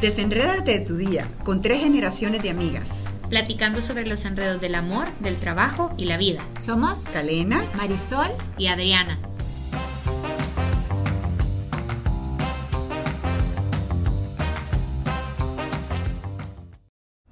Desenrédate de tu día con tres generaciones de amigas. Platicando sobre los enredos del amor, del trabajo y la vida. Somos Calena, Marisol y Adriana.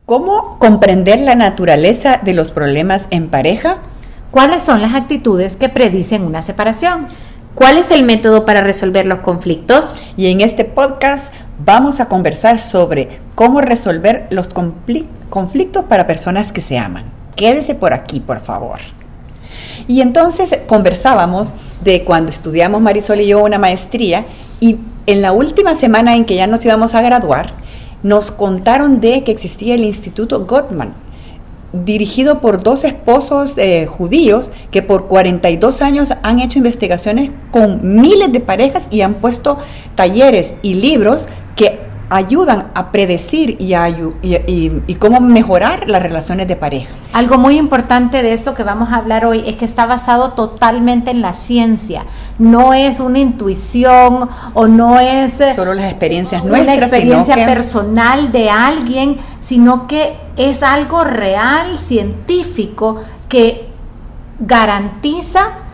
¿Cómo comprender la naturaleza de los problemas en pareja? ¿Cuáles son las actitudes que predicen una separación? ¿Cuál es el método para resolver los conflictos? Y en este podcast vamos a conversar sobre cómo resolver los conflictos para personas que se aman. Quédese por aquí, por favor. Y entonces conversábamos de cuando estudiamos Marisol y yo una maestría y en la última semana en que ya nos íbamos a graduar, nos contaron de que existía el Instituto Gottman, dirigido por dos esposos eh, judíos que por 42 años han hecho investigaciones con miles de parejas y han puesto talleres y libros que ayudan a predecir y, y, cómo mejorar las relaciones de pareja. Algo muy importante de esto que vamos a hablar hoy es que está basado totalmente en la ciencia. No es una intuición o no es eh, solo las experiencias nuestras, una experiencia personal de alguien, sino que es algo real, científico, que garantiza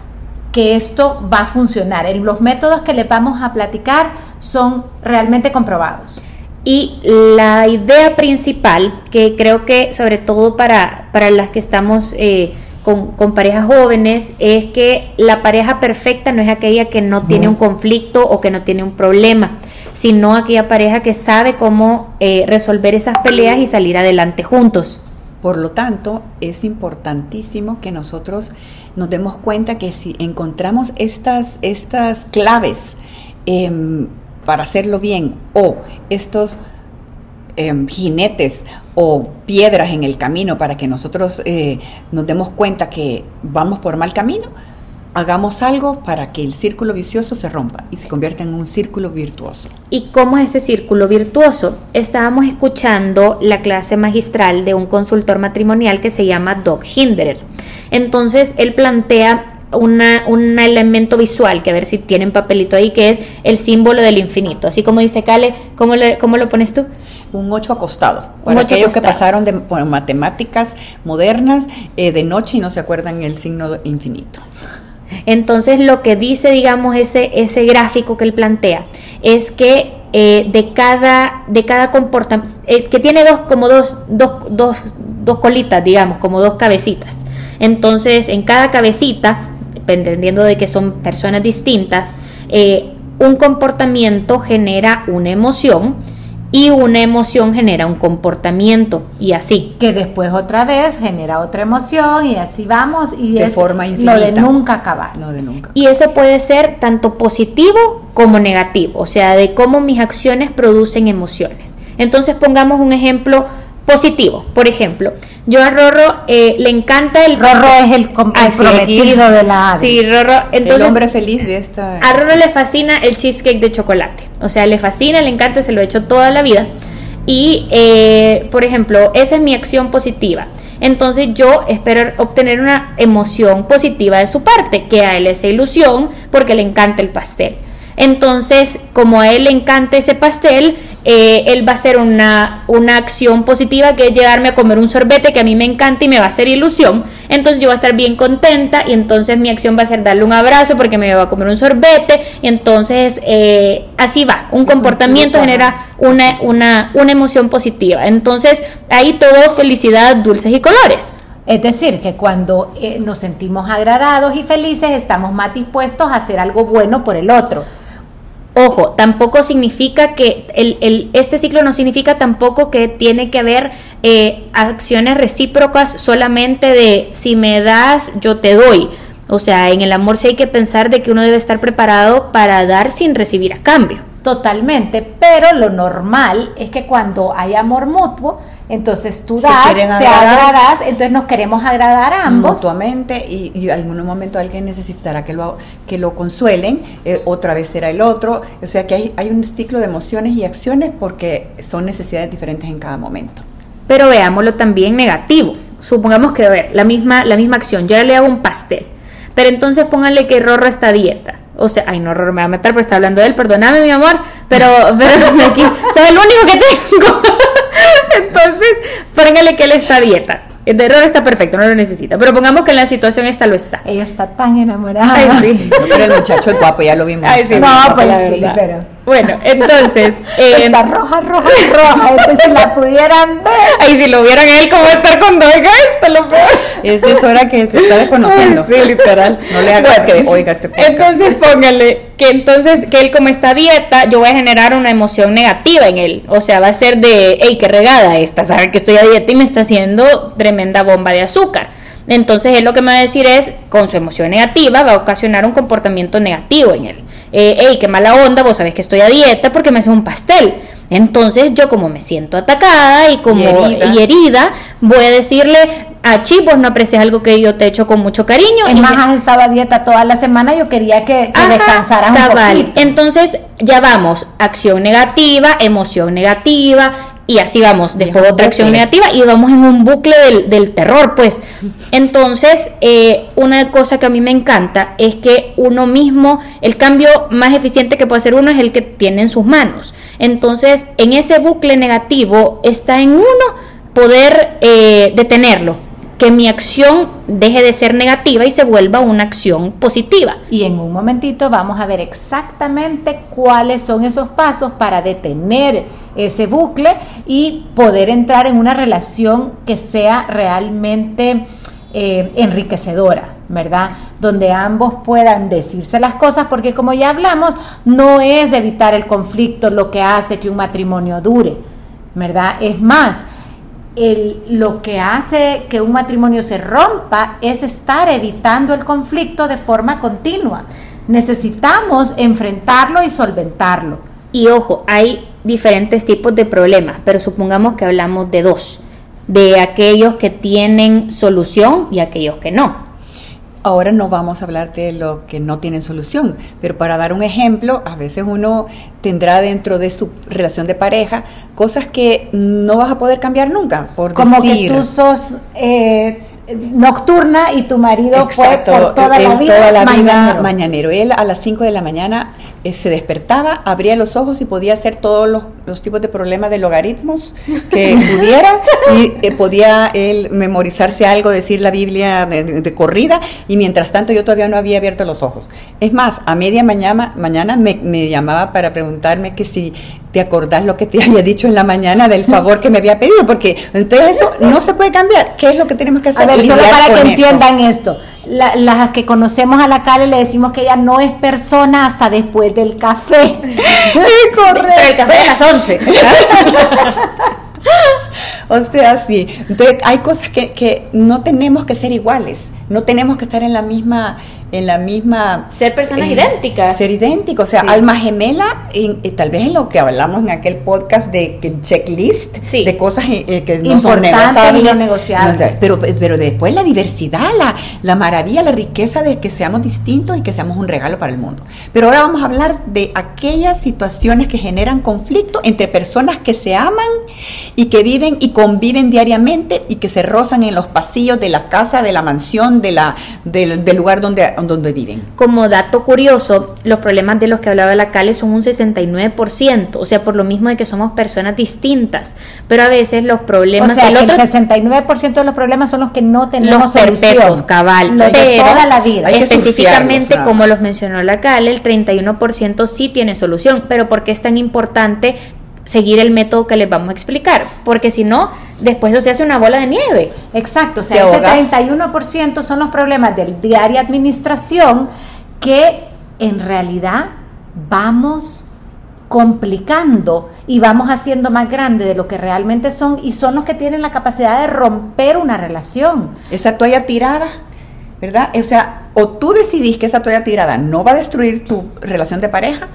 que esto va a funcionar. Los métodos que les vamos a platicar son realmente comprobados. Y la idea principal, que creo que sobre todo para, para las que estamos eh, con, parejas jóvenes, es que la pareja perfecta no es aquella que no tiene un conflicto o que no tiene un problema, sino aquella pareja que sabe cómo eh, resolver esas peleas y salir adelante juntos. Por lo tanto, es importantísimo que nosotros nos demos cuenta que si encontramos estas, estas claves em, para hacerlo bien o estos em, jinetes o piedras en el camino para que nosotros eh, nos demos cuenta que vamos por mal camino, hagamos algo para que el círculo vicioso se rompa y se convierta en un círculo virtuoso. ¿Y cómo es ese círculo virtuoso? Estábamos escuchando la clase magistral de un consultor matrimonial que se llama Doc Hinderer. Entonces, él plantea una, un elemento visual, que a ver si tienen papelito ahí, que es el símbolo del infinito. Así como dice Cale, ¿cómo, le, cómo lo pones tú? Un 8 acostado. Para aquellos que pasaron de matemáticas modernas eh, de noche y no se acuerdan el signo infinito. Entonces lo que dice, digamos, ese, ese gráfico que él plantea es que eh, de cada, de cada comportamiento, eh, que tiene dos, como dos, dos, dos, dos colitas, digamos, como dos cabecitas. Entonces, en cada cabecita, dependiendo de que son personas distintas, eh, un comportamiento genera una emoción y una emoción genera un comportamiento y así. Que después otra vez genera otra emoción y así vamos y de forma infinita. Lo de nunca acabar. Lo de nunca. Y eso puede ser tanto positivo como negativo, o sea, de cómo mis acciones producen emociones. Entonces pongamos un ejemplo positivo. Por ejemplo, yo a Rorro eh, le encanta el Rorro es el, prometido de la Sí, Rorro, entonces el hombre feliz de esta A Rorro le fascina el cheesecake de chocolate. O sea, le fascina, le encanta, se lo he hecho toda la vida. Y, eh, por ejemplo, esa es mi acción positiva. Entonces yo espero obtener una emoción positiva de su parte, que a él esa ilusión porque le encanta el pastel. Entonces, como a él le encanta ese pastel, eh, él va a hacer una, una acción positiva que es llegarme a comer un sorbete que a mí me encanta y me va a hacer ilusión. Entonces yo voy a estar bien contenta y entonces mi acción va a ser darle un abrazo porque me va a comer un sorbete y entonces eh, así va. Un comportamiento genera una, una, una emoción positiva. Entonces ahí todo felicidad, dulces y colores. Es decir, que cuando eh, nos sentimos agradados y felices, estamos más dispuestos a hacer algo bueno por el otro. Ojo, tampoco significa que el, este ciclo no significa tampoco que tiene que haber eh, acciones recíprocas solamente de si me das, yo te doy. O sea, en el amor sí hay que pensar de que uno debe estar preparado para dar sin recibir a cambio. Totalmente, pero lo normal es que cuando hay amor mutuo, entonces tú das, te agradas, entonces nos queremos agradar a ambos. Mutuamente y, en algún momento alguien necesitará que lo, que lo consuelen, eh, otra vez será el otro. O sea que hay, hay un ciclo de emociones y acciones porque son necesidades diferentes en cada momento. Pero veámoslo también negativo. Supongamos que, a ver, la misma, la misma acción, yo le hago un pastel, pero entonces pónganle que Rorro está dieta O sea, ay, no, Rorro me va a meter porque está hablando de él, perdóname, mi amor, pero, pero aquí soy el único que tengo. Entonces, póngale que él está a dieta. El de error está perfecto, no lo necesita. Pero pongamos que en la situación esta lo está. Ella está tan enamorada. Ay, sí. Pero el muchacho es guapo, ya lo vimos. Ay, sí, No, pues la sí, pero- Bueno, entonces. eh, está roja, roja, roja. Entonces, si la pudieran ver. Ay, si lo vieran él, ¿cómo va a estar con Oiga esto? Lo peor. Esa es hora que te está desconociendo. Ay, sí, literal. No le hagas Bueno, que oiga este podcast. Entonces póngale que entonces que él como está a dieta, yo voy a generar una emoción negativa en él. O sea, va a ser de, hey, qué regada esta, sabe que estoy a dieta y me está haciendo tremenda bomba de azúcar. Entonces él lo que me va a decir es, con su emoción negativa, va a ocasionar un comportamiento negativo en él. Eh, hey, qué mala onda, vos sabés que estoy a dieta porque me hace un pastel. Entonces yo como me siento atacada y como Y herida. y herida, voy a decirle, a Chi, vos no aprecias algo que yo te he hecho con mucho cariño. Es más, has estado a dieta toda la semana. Yo quería que, que Ajá, descansaras un poquito. Entonces ya vamos, acción negativa, emoción negativa y así vamos, después otra acción negativa y vamos en un bucle del, del terror, pues. Entonces, eh, una cosa que a mí me encanta es que uno mismo, el cambio más eficiente que puede hacer uno es el que tiene en sus manos. Entonces, en ese bucle negativo está en uno poder eh, detenerlo, que mi acción deje de ser negativa y se vuelva una acción positiva. Y en un momentito vamos a ver exactamente cuáles son esos pasos para detener ese bucle y poder entrar en una relación que sea realmente eh, enriquecedora, ¿verdad? Donde ambos puedan decirse las cosas, porque como ya hablamos, no es evitar el conflicto lo que hace que un matrimonio dure, ¿verdad? Es más, el- lo que hace que un matrimonio se rompa es estar evitando el conflicto de forma continua. Necesitamos enfrentarlo y solventarlo. Y ojo, hay diferentes tipos de problemas, pero supongamos que hablamos de dos, de aquellos que tienen solución y aquellos que no. Ahora no vamos a hablar de lo que no tienen solución, pero para dar un ejemplo, a veces uno tendrá dentro de su relación de pareja cosas que no vas a poder cambiar nunca, por Como decir. que tú sos eh, nocturna y tu marido Exacto, fue por toda la vida toda la vida mañanero. mañanero. Él a las 5 de la mañana eh, se despertaba, abría los ojos y podía hacer todos los, los tipos de problemas de logaritmos que pudiera y eh, podía él memorizarse algo, decir la Biblia de, corrida y mientras tanto yo todavía no había abierto los ojos. Es más, a media mañana, mañana me, me llamaba para preguntarme que si te acordás lo que te había dicho en la mañana del favor que me había pedido, porque entonces eso no se puede cambiar. ¿Qué es lo que tenemos que hacer? A ver, solo para que eso. entiendan esto. La- las que conocemos a la Cale le decimos que ella no es persona hasta después del café. Pero el café de las 11. O sea, sí. Entonces, hay cosas que, que no tenemos que ser iguales. No tenemos que estar en la misma, en la misma. Ser personas idénticas. Ser idénticos. O sea, Sí. alma gemela, en- eh, tal vez en lo que hablamos en aquel podcast de que el checklist Sí. de cosas eh, eh, que no son y no negociables. negociables. Pero, pero después la diversidad, la, la maravilla, la riqueza de que seamos distintos y que seamos un regalo para el mundo. Pero ahora vamos a hablar de aquellas situaciones que generan conflicto entre personas que se aman y que viven y conviven diariamente y que se rozan en los pasillos de la casa, de la mansión, de la, del, del lugar donde, donde viven. Como dato curioso, los problemas de los que hablaba la Cale son un 69%, o sea, por lo mismo de que somos personas distintas, pero a veces los O problemas sea, del que otro el 69% de los problemas son los que no tenemos los perpetuos, solución. cabal, Los de pero toda la vida. Hay específicamente como los mencionó la Cale, el 31% sí tiene solución, pero ¿por qué es tan importante seguir el método que les vamos a explicar? Porque si no, después eso se hace una bola de nieve. Exacto, o sea, ese ahogas. 31% son los problemas del diaria administración que en realidad vamos complicando y vamos haciendo más grande de lo que realmente son y son los que tienen la capacidad de romper una relación. Esa toalla tirada, ¿verdad? O sea, o tú decidís que esa toalla tirada no va a destruir tu relación de pareja,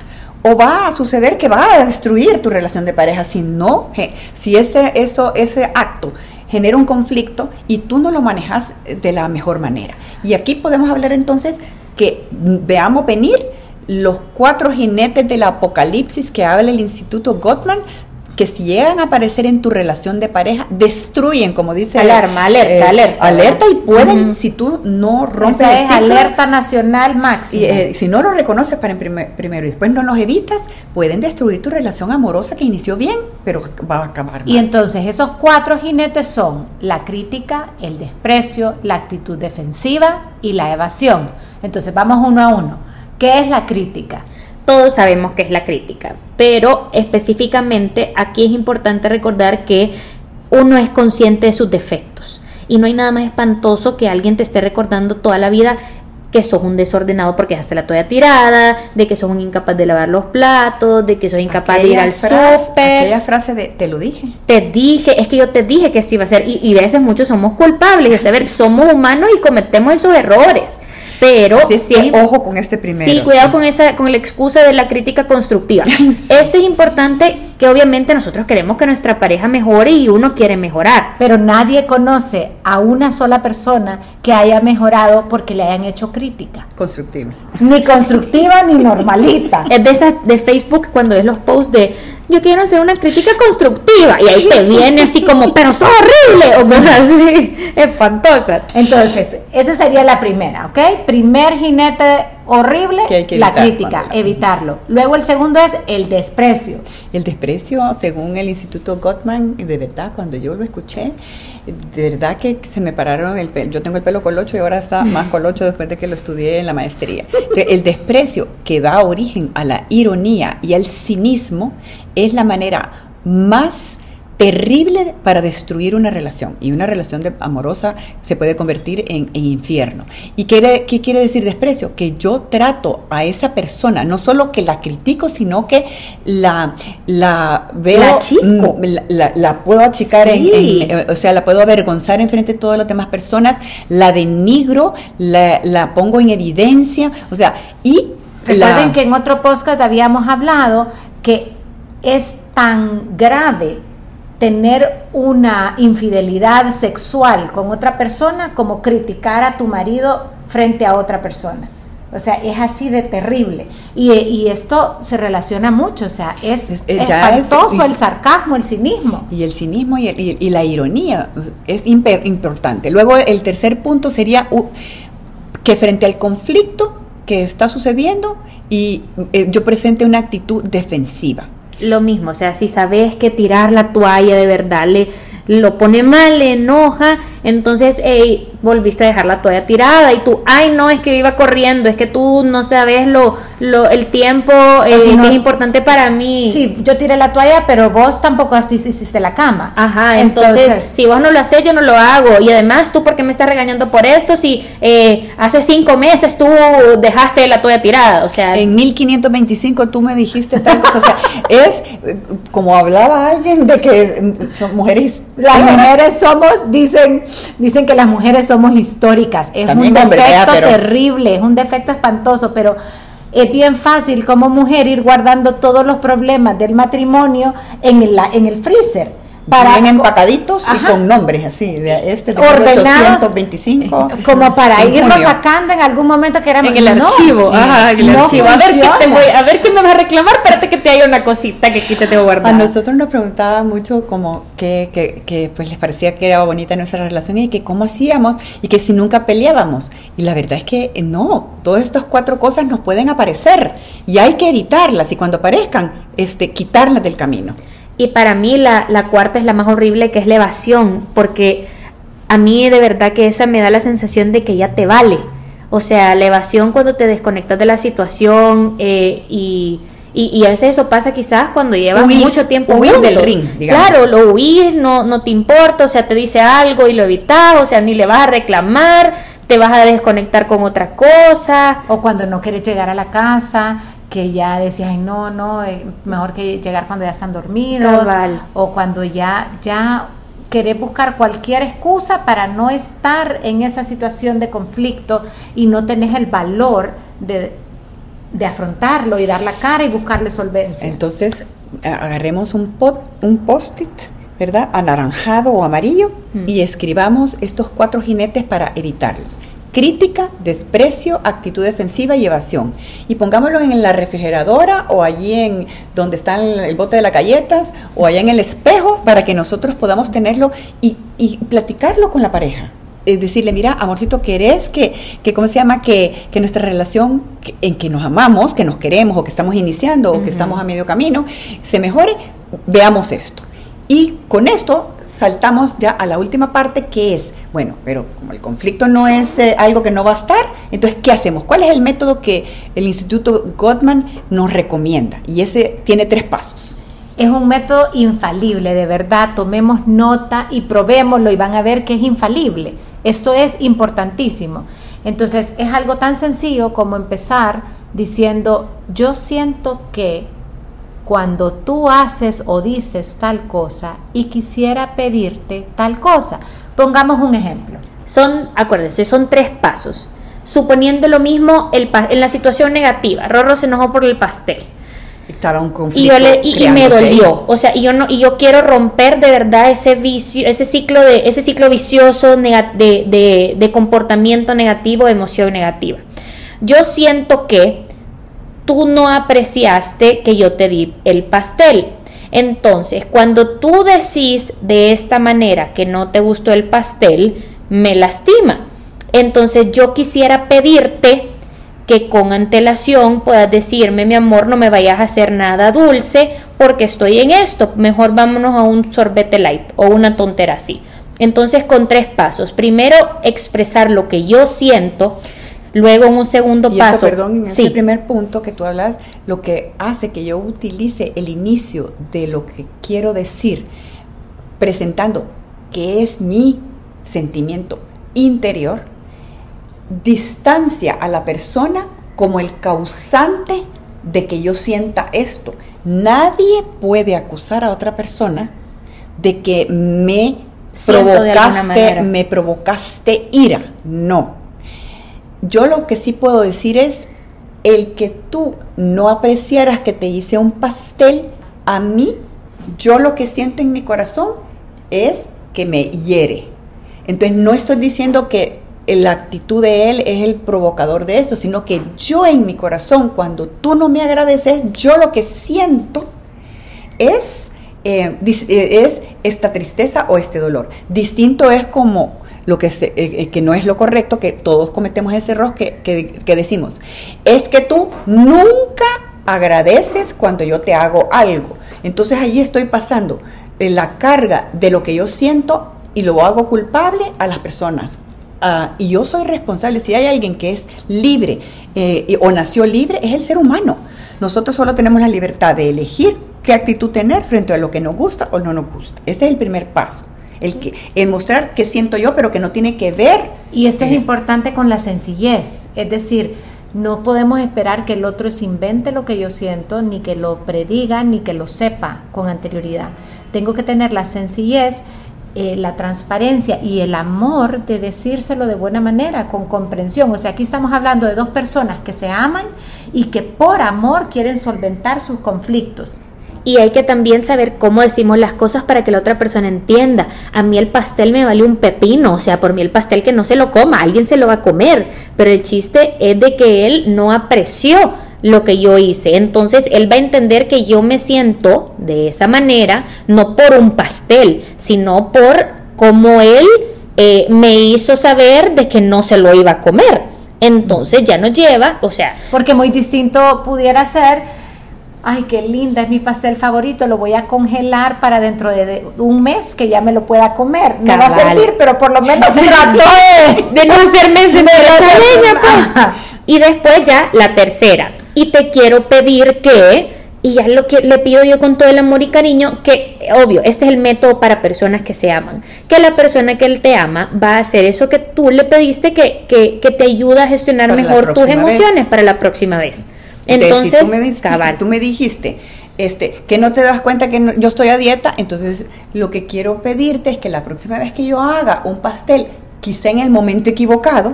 o va a suceder que va a destruir tu relación de pareja si no, si ese, eso, ese acto genera un conflicto y tú no lo manejas de la mejor manera. Y aquí podemos hablar entonces que veamos venir los cuatro jinetes del apocalipsis que habla el Instituto Gottman que si llegan a aparecer en tu relación de pareja, destruyen, como dice. Alarma, alerta, eh, alerta. Alerta y pueden, si tú no rompes Esa el es ciclo, alerta nacional máxima. y, eh, si no lo reconoces para en primer- primero y después no los evitas, pueden destruir tu relación amorosa que inició bien, pero va a acabar mal. Y entonces esos cuatro jinetes son la crítica, el desprecio, la actitud defensiva y la evasión. Entonces vamos uno a uno. ¿Qué es la crítica? Todos sabemos que es la crítica, pero específicamente aquí es importante recordar que uno es consciente de sus defectos y no hay nada más espantoso que alguien te esté recordando toda la vida que sos un desordenado porque dejaste la toalla tirada, de que sos un incapaz de lavar los platos, de que sos incapaz de ir al súper. Aquella frase de te lo dije. Te dije, es que yo te dije que esto iba a ser, y, y a veces muchos somos culpables, o sea, a ver, somos humanos y cometemos esos errores, pero Así es sí- que ojo con este primero. Sí, cuidado con esa, con la excusa de la crítica constructiva. Esto es importante que obviamente nosotros queremos que nuestra pareja mejore y uno quiere mejorar. Pero nadie conoce a una sola persona que haya mejorado porque le hayan hecho crítica. Constructivo. Ni constructiva ni normalita. Es de esas de Facebook cuando ves los posts de yo quiero hacer una crítica constructiva y ahí te viene así como, pero sos horrible o cosas así espantosas. Entonces, esa sería la primera, ¿ok? Primer jinete horrible, Que hay que la crítica, evitarlo. Luego el segundo es el desprecio. El desprecio, según el Instituto Gottman, de verdad, cuando yo lo escuché, de verdad que se me pararon el pelo. Yo tengo el pelo colocho y ahora está más colocho después de que lo estudié en la maestría. Entonces, El desprecio que da origen a la ironía y al cinismo es la manera más terrible para destruir una relación y una relación de- amorosa se puede convertir en, en infierno. ¿Y qué, qué quiere decir desprecio? Que yo trato a esa persona, no solo que la critico, sino que la, la veo, La achico. mm, la, la- la puedo achicar, en- Sí. en- eh, o sea, la puedo avergonzar en frente de todas las demás personas, la denigro, la, la pongo en evidencia, o sea, y... Recuerden que en otro podcast habíamos hablado que es tan grave tener una infidelidad sexual con otra persona como criticar a tu marido frente a otra persona. O sea, es así de terrible. Y, y esto se relaciona mucho, o sea, es, Es- eh, es- espantoso el sarcasmo, el cinismo. Y el cinismo y, el- y- y la ironía es imper- importante. Luego el tercer punto sería que frente al conflicto que está sucediendo y eh, yo presente una actitud defensiva. Lo mismo, o sea, si sabes que tirar la toalla de verdad le lo pone mal, le enoja, entonces hey, volviste a dejar la toalla tirada y tú, ay no, es que iba corriendo, es que tú no sabes lo, lo el tiempo eh, si no- que es importante para mí. Sí, yo tiré la toalla, pero vos tampoco así hiciste la cama. Ajá, entonces, si vos no lo haces, yo no lo hago. Y además, ¿tú por qué me estás regañando por esto? Si eh, hace cinco meses tú dejaste la toalla tirada. O sea, En 1525 tú me dijiste tal cosa, o sea, es como hablaba alguien de que son mujeres Las mujeres somos, dicen, dicen que las mujeres somos históricas. Es También un defecto ¿verdad? Pero- terrible, es un defecto espantoso, pero es bien fácil como mujer ir guardando todos los problemas del matrimonio en el, en el freezer. Bien co- empacaditos y con nombres así, de este de Ordenados. 1825. como para junio. sacando en algún momento que era en el no, archivo. Ajá, en el no archivo. A ver, qué te voy, a ver qué me vas a reclamar. Espérate que te haya una cosita que aquí te tengo A guardada. nosotros nos preguntaban mucho como que, que, que, pues les parecía que era bonita nuestra relación y que cómo hacíamos y que si nunca peleábamos. Y la verdad es que no, todas estas cuatro cosas nos pueden aparecer y hay que evitarlas y cuando aparezcan, este, quitarlas del camino. Y para mí la, la cuarta es la más horrible, que es la evasión, porque a mí de verdad que esa me da la sensación de que ya te vale. O sea, la evasión cuando te desconectas de la situación eh, y, y, y a veces eso pasa quizás cuando llevas Huís- mucho tiempo huís del ring, digamos. Claro, lo huís, no, no te importa, o sea, te dice algo y lo evitas, o sea, ni le vas a reclamar, te vas a desconectar con otra cosa. O cuando no quieres llegar a la casa, que ya decías, ay, no, no, eh, mejor que llegar cuando ya están dormidos. Cabal. O cuando ya, ya querés buscar cualquier excusa para no estar en esa situación de conflicto y no tenés el valor de, de afrontarlo y dar la cara y buscarle solvencia. Entonces, agarremos un, pot- un post-it, ¿verdad? Anaranjado o amarillo Mm. y escribamos estos cuatro jinetes para evitarlos. Crítica, desprecio, actitud defensiva y evasión. Y pongámoslo en la refrigeradora o allí en donde está el, bote de las galletas o allá en el espejo para que nosotros podamos tenerlo y, y platicarlo con la pareja es decirle, mira, amorcito, ¿querés que, que ¿cómo se llama? Que, que nuestra relación en que nos amamos, que nos queremos o que estamos iniciando o que estamos a medio camino, se mejore? Veamos esto. Y con esto saltamos ya a la última parte que es, bueno, pero como el conflicto no es eh, algo que no va a estar, entonces, ¿qué hacemos? ¿Cuál es el método que el Instituto Gottman nos recomienda? Y ese tiene tres pasos. Es un método infalible, de verdad, tomemos nota y probémoslo y van a ver que es infalible. Esto es importantísimo. Entonces es algo tan sencillo como empezar diciendo, yo siento que cuando tú haces o dices tal cosa y quisiera pedirte tal cosa. Pongamos un ejemplo. Son, acuérdense, son tres pasos. Suponiendo lo mismo en la situación negativa, Rorro se enojó por el pastel y, yo le, y, me dolió o sea y yo no y yo quiero romper de verdad ese vicio ese ciclo de ese ciclo vicioso de, de, comportamiento negativo emoción negativa yo siento que tú no apreciaste que yo te di el pastel entonces cuando tú decís de esta manera que no te gustó el pastel me lastima entonces yo quisiera pedirte que con antelación puedas decirme, mi amor, no me vayas a hacer nada dulce porque estoy en esto, mejor vámonos a un sorbete light o una tontera así. Entonces con tres pasos. Primero expresar lo que yo siento, luego en un segundo paso. perdón, en ese primer punto que tú hablas, lo que hace que yo utilice el inicio de lo que quiero decir, presentando que es mi sentimiento interior, distancia a la persona como el causante de que yo sienta esto. Nadie puede acusar a otra persona de que me provocaste, me provocaste ira. No. Yo lo que sí puedo decir es el que tú no apreciaras que te hice un pastel, a mí, yo lo que siento en mi corazón es que me hiere. Entonces no estoy diciendo que la actitud de él es el provocador de esto, sino que yo en mi corazón, cuando tú no me agradeces, yo lo que siento es, eh, eh, es esta tristeza o este dolor. Distinto es como lo que, eh, que no es lo correcto, que todos cometemos ese error que, que decimos, es que tú nunca agradeces cuando yo te hago algo. Entonces ahí estoy pasando la carga de lo que yo siento y lo hago culpable a las personas Ah, y yo soy responsable. Si hay alguien que es libre eh, o nació libre, es el ser humano. Nosotros solo tenemos la libertad de elegir qué actitud tener frente a lo que nos gusta o no nos gusta. Ese es el primer paso. El, que, el mostrar qué siento yo, pero que no tiene que ver. Y esto es eh, importante con la sencillez. Es decir, no podemos esperar que el otro se invente lo que yo siento, ni que lo prediga, ni que lo sepa con anterioridad. Tengo que tener la sencillez eh, la transparencia y el amor de decírselo de buena manera, con comprensión. O sea, aquí estamos hablando de dos personas que se aman y que por amor quieren solventar sus conflictos. Y hay que también saber cómo decimos las cosas para que la otra persona entienda. A mí el pastel me vale un pepino, o sea, por mí el pastel que no se lo coma, alguien se lo va a comer. Pero el chiste es de que él no apreció lo que yo hice. Entonces él va a entender que yo me siento de esa manera, no por un pastel, sino por cómo él eh, me hizo saber de que no se lo iba a comer. Entonces ya nos lleva, o sea... Porque muy distinto pudiera ser, ay, qué linda, es mi pastel favorito, lo voy a congelar para dentro de un mes que ya me lo pueda comer. No va a servir, pero por lo menos trató de, no hacerme sentir pues. Y después ya la tercera, y te quiero pedir que, y ya lo que le pido yo con todo el amor y cariño, que obvio, este es el método para personas que se aman, que la persona que él te ama va a hacer eso que tú le pediste que, que, que te ayuda a gestionar mejor tus emociones para la próxima vez. Entonces, tú, me tú me dijiste, este, que no te das cuenta que yo estoy a dieta, entonces lo que quiero pedirte es que la próxima vez que yo haga un pastel, quizá en el momento equivocado,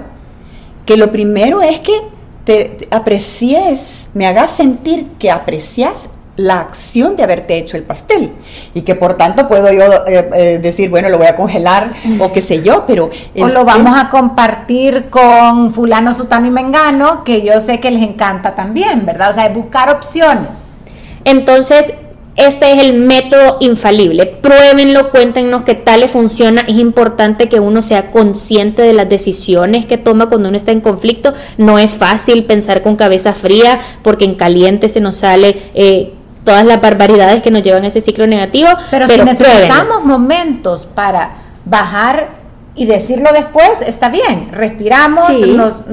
que lo primero es que te, aprecies, me hagas sentir que aprecias la acción de haberte hecho el pastel y que por tanto puedo yo eh, eh, decir, bueno, lo voy a congelar o qué sé yo, pero... o lo vamos a compartir con fulano, sutano y mengano, que yo sé que les encanta también, ¿verdad? O sea, buscar opciones. Entonces, este es el método infalible. Pruébenlo, cuéntenos qué tal le funciona. Es importante que uno sea consciente de las decisiones que toma cuando uno está en conflicto. No es fácil pensar con cabeza fría porque en caliente se nos sale eh, todas las barbaridades que nos llevan a ese ciclo negativo. Pero, si necesitamos momentos para bajar y decirlo después, está bien. Respiramos, nos,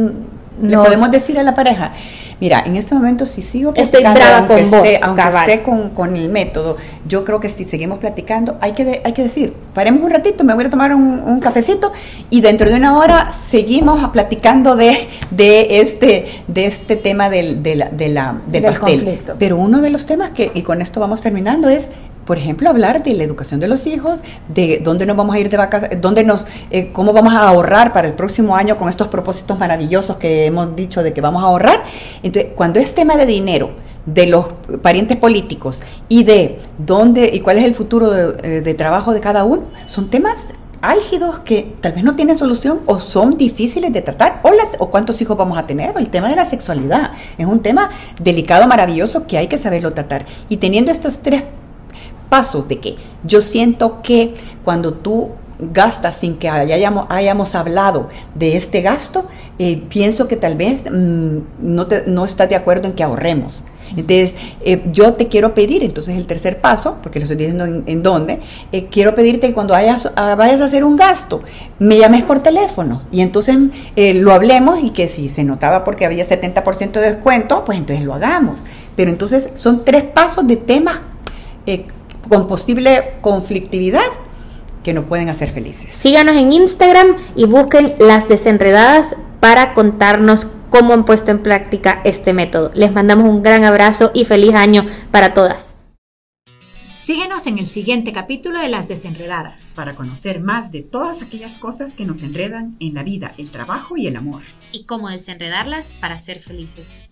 le podemos decir a la pareja Mira, en este momento si sigo platicando, aunque, esté, aunque esté con, el método, yo creo que si seguimos platicando, hay que, hay que decir, paremos un ratito, me voy a tomar un, cafecito y dentro de una hora seguimos platicando de, de, este, de este tema del, de la, de la, del, pastel. Pero uno de los temas que, y con esto vamos terminando, es por ejemplo, hablar de la educación de los hijos, de dónde nos vamos a ir de vacaciones, dónde nos, eh, cómo vamos a ahorrar para el próximo año con estos propósitos maravillosos que hemos dicho de que vamos a ahorrar. Entonces, cuando es tema de dinero, de los parientes políticos y de dónde y cuál es el futuro de, eh, trabajo de cada uno, son temas álgidos que tal vez no tienen solución o son difíciles de tratar o, las, o cuántos hijos vamos a tener o el tema de la sexualidad es un tema delicado maravilloso que hay que saberlo tratar y teniendo estos tres pasos de que yo siento que cuando tú gastas sin que hayamos, hayamos hablado de este gasto, eh, pienso que tal vez mm, no, te, no estás de acuerdo en que ahorremos. Entonces, eh, yo te quiero pedir, entonces el tercer paso, porque lo estoy diciendo en, dónde, eh, quiero pedirte que cuando vayas, vayas a hacer un gasto, me llames por teléfono y entonces lo hablemos y que si se notaba porque había 70% de descuento, pues entonces lo hagamos. Pero entonces son tres pasos de temas con posible conflictividad que no pueden hacer felices. Síganos en Instagram y busquen las desenredadas para contarnos cómo han puesto en práctica este método. Les mandamos un gran abrazo y feliz año para todas. Síguenos en el siguiente capítulo de Las Desenredadas para conocer más de todas aquellas cosas que nos enredan en la vida, el trabajo y el amor. Y cómo desenredarlas para ser felices.